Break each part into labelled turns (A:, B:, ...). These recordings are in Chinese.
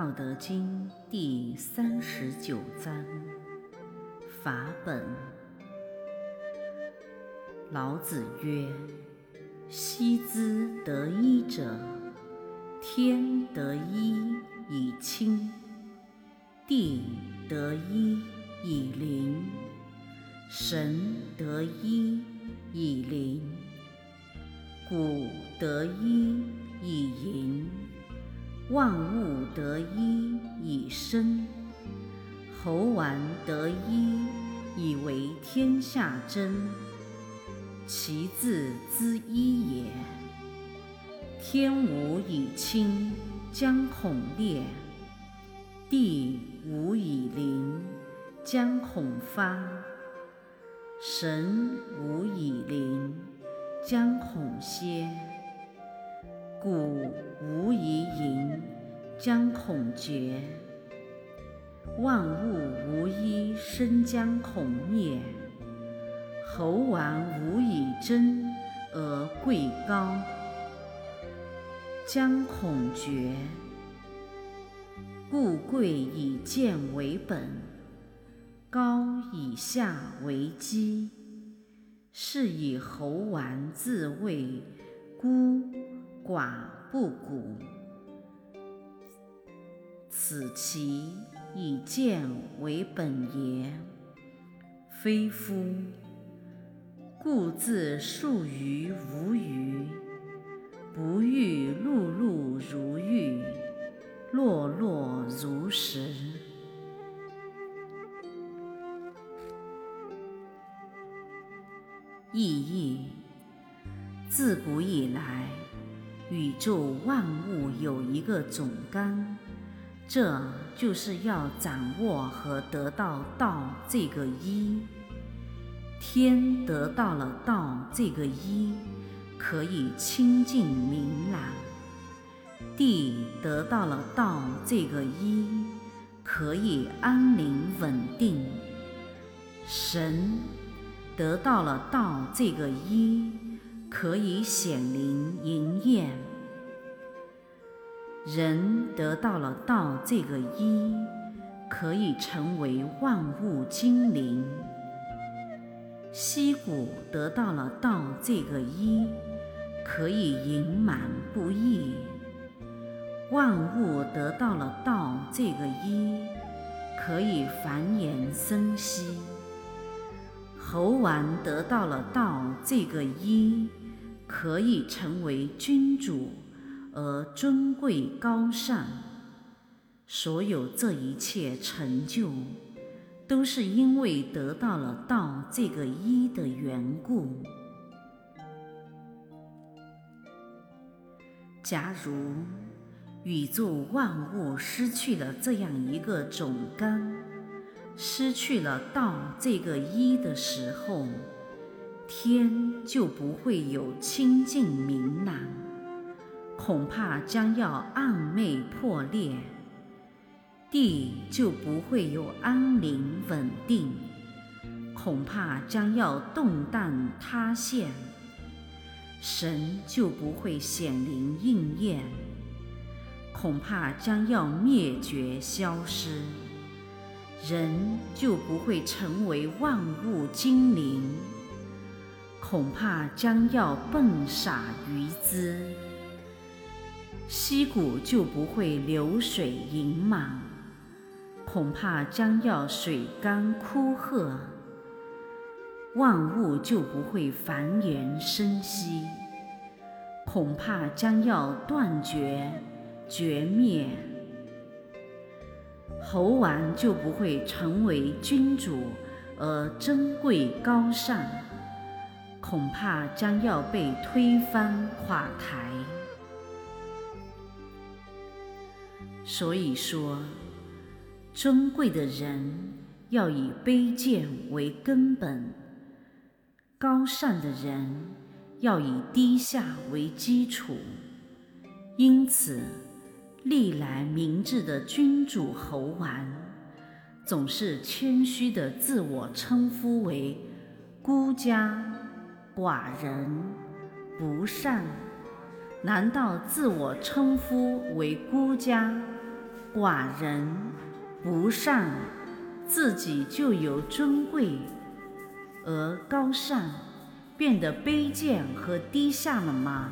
A: 道德经》第三十九章：法本。老子曰：“昔之得一者，天得一以清，地得一以灵，神得一以灵，谷得一以盈。”万物得一以生，猴丸得一以为天下真，其字之一也。天无以清，将恐裂；地无以灵，将恐发；神无以灵，将恐歇。古无以盈，将恐绝；万物无一生，将恐灭。猴丸无以争而贵高，将恐绝。故贵以贱为本，高以下为基。是以猴丸自谓孤。寡不古，此其以贱为本也。非夫，故自述于无余，不欲碌碌如玉，落落如石。意义：自古以来。宇宙万物有一个总纲，这就是要掌握和得到道这个一。天得到了道这个一，可以清净明朗；地得到了道这个一，可以安宁稳定；神得到了道这个一。可以显灵营验，人得到了道这个一，可以成为万物精灵；溪谷得到了道这个一，可以盈满不溢；万物得到了道这个一，可以繁衍生息；猴丸得到了道这个一。可以成为君主而尊贵高尚，所有这一切成就，都是因为得到了道这个一的缘故。假如宇宙万物失去了这样一个总纲，失去了道这个一的时候，天就不会有清净明朗，恐怕将要暗昧破裂；地就不会有安宁稳定，恐怕将要动荡塌陷；神就不会显灵应验，恐怕将要灭绝消失；人就不会成为万物精灵。恐怕将要迸洒于兹，溪谷就不会流水盈满；恐怕将要水干枯涸，万物就不会繁衍生息；恐怕将要断绝绝灭，猴王就不会成为君主而珍贵高尚。恐怕将要被推翻垮台。所以说，尊贵的人要以卑贱为根本，高尚的人要以低下为基础。因此，历来明智的君主侯王，总是谦虚的自我称呼为孤家。寡人不善，难道自我称呼为孤家、寡人不善，自己就有尊贵；而高善，变得卑贱和低下了吗？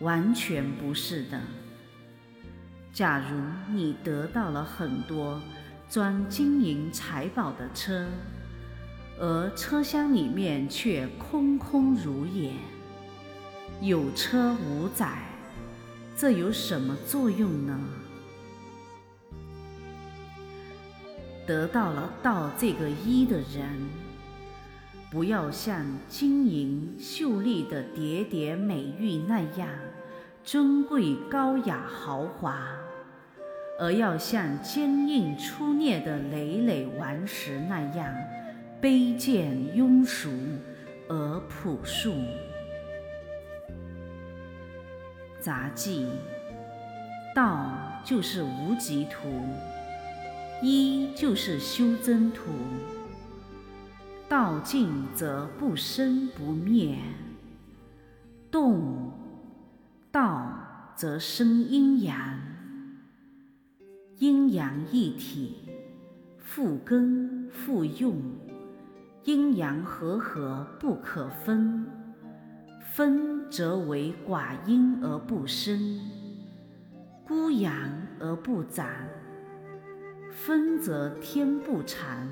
A: 完全不是的。假如你得到了很多装金银财宝的车，而车厢里面却空空如也，有车无载，这有什么作用呢？得到了道这个一的人，不要像金银秀丽的叠叠美玉那样尊贵高雅豪华，而要像坚硬粗劣的累累顽石那样卑贱庸俗而朴素。杂记，道就是无极图。一就是修真图，道尽则不生不灭；动道则生阴阳，阴阳一体，复根复用，阴阳和合不可分，分则为寡阴而不生，孤阳而不长。分则天不长，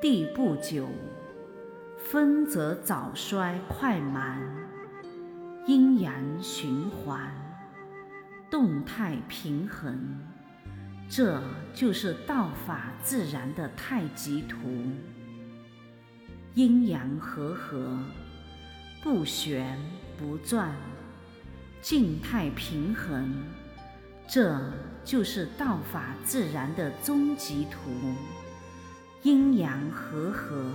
A: 地不久；分则早衰快满，阴阳循环，动态平衡。这就是道法自然的太极图。阴阳和合，不旋不转，静态平衡。这就是道法自然的终极图，阴阳和合，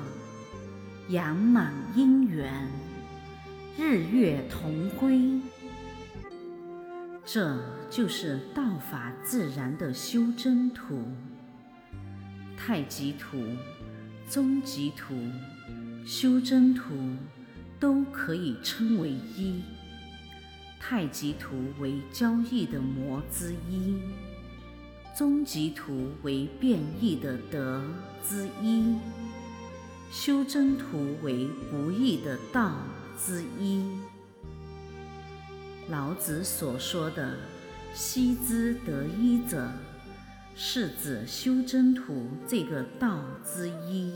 A: 阳满阴圆，日月同辉。这就是道法自然的修真图。太极图、终极图、修真图都可以称为一。太极图为交易的魔之一，终极图为变异的德之一，修真图为不易的道之一。老子所说的“悉之得一者”，是指修真图这个道之一。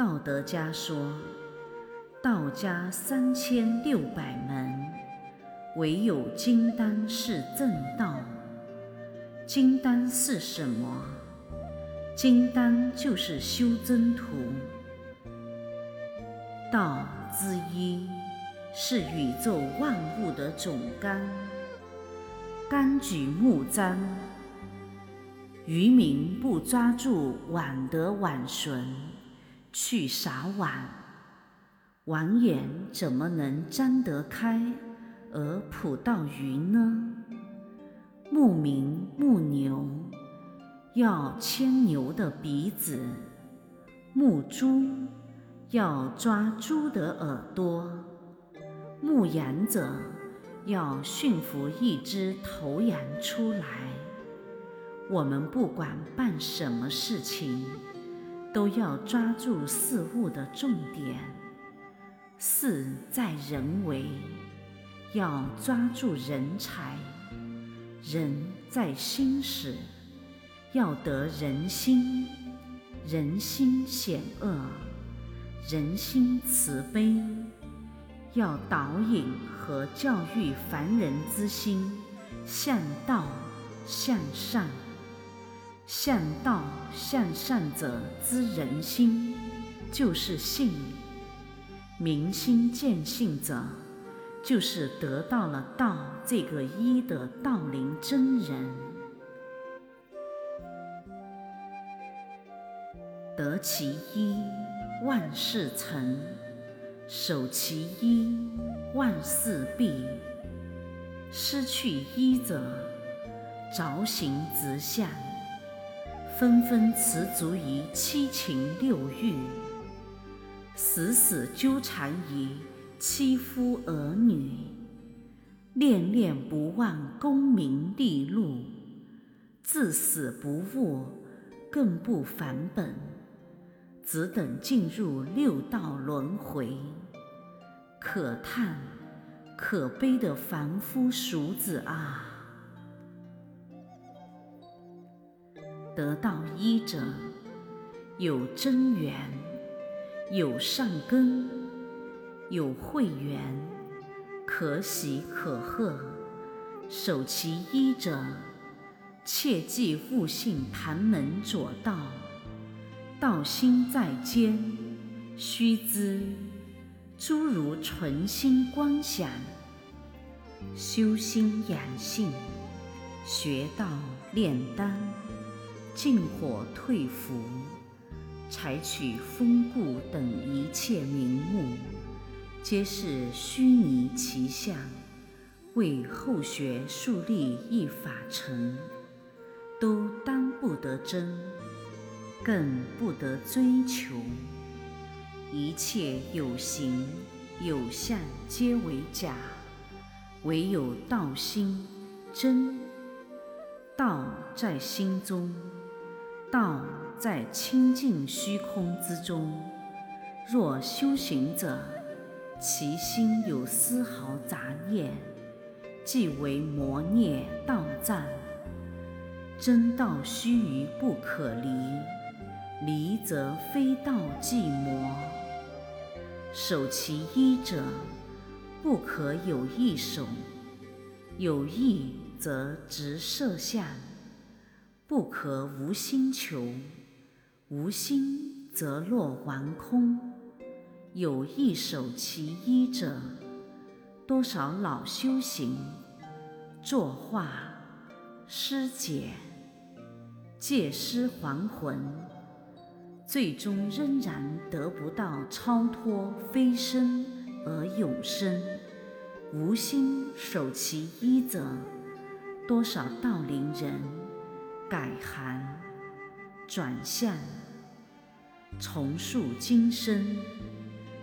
A: 道德家说，道家三千六百门。唯有金丹是正道。金丹是什么？金丹就是修真图。道之一是宇宙万物的总纲。纲举目张，渔民不抓住碗的碗绳去撒碗，碗眼怎么能张得开？而普到鱼呢？牧民牧牛要牵牛的鼻子，牧猪要抓猪的耳朵，牧羊者要驯服一只头羊出来。我们不管办什么事情，都要抓住事物的重点，事在人为。要抓住人才，人在心时，要得人心，人心险恶，人心慈悲，要导引和教育凡人之心向道向善，向道向善者之人心，就是信，明心见性者。就是得到了道这个一的道灵真人，得其一，万事成；守其一，万事毕。失去一者，着行直相，纷纷持足于七情六欲，死死纠缠于。妻夫儿女，恋恋不忘功名利禄，至死不悟，更不返本，只等进入六道轮回。可叹可悲的凡夫俗子啊！得道医者，有真缘，有善根，有慧缘，可喜可贺。守其一者，切忌误信盘门左道，道心在肩，须知诸如纯心观想，修心养性，学道炼丹。进火退伏，采取风固等一切名目，皆是虚拟其相，为后学树立一法尘，都当不得真，更不得追求。一切有形有相，皆为假，唯有道心真。道在心中。道在清净虚空之中。若修行者，其心有丝毫杂念，即为魔孽道障。真道须臾不可离，离则非道即魔。守其一者，不可有意守；有意则直摄相。不可无心求，无心则落顽空。有意守其一者，多少老修行作画师解，借尸还魂，最终仍然得不到超脱飞升而永生。无心守其一者，多少道林人。改行转向，重塑今生，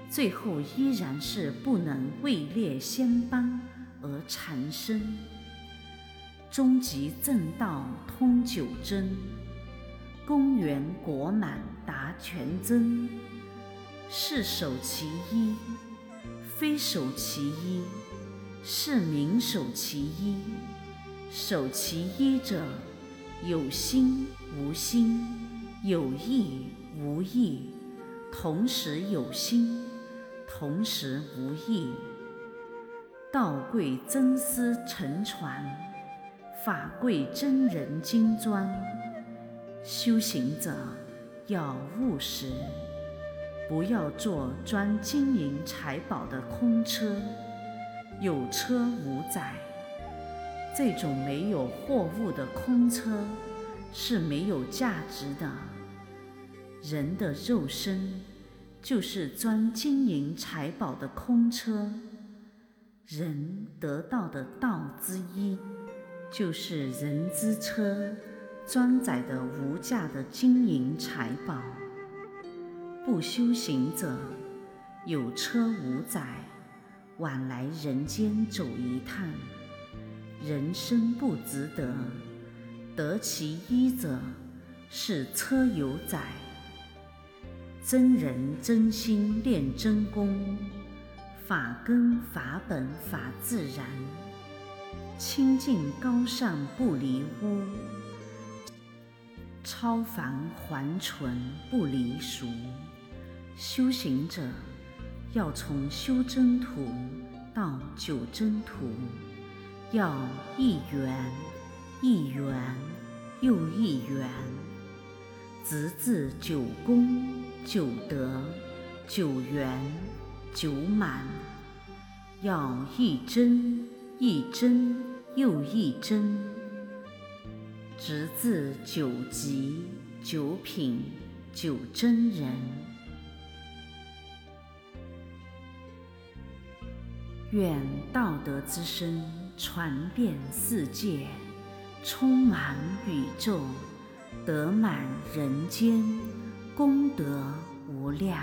A: 最后依然是不能位列仙班而缠身。终极正道通九真，公园果满达全真。是守其一，非守其一，是名守其一。守其一者。有心无心，有意无意，同时有心，同时无意。道贵真师承传，法贵真人精专。修行者要务实，不要做专金银财宝的空车，有车无载。这种没有货物的空车是没有价值的。人的肉身就是装金银财宝的空车，人得到的道之一，就是人之车，装载的无价的金银财宝。不修行者有车无载，晚来人间走一趟。人生不值得，得其一者是车有载。真人真心练真功，法根法本法自然，清净高尚不离污，超凡还纯不离俗。修行者要从修真土到九真土。要一缘一缘又一缘，直至九功九德九缘九满。要一真一真又一真，直至九级九品九真人。愿道德之声传遍世界，充满宇宙，得满人间，功德无量。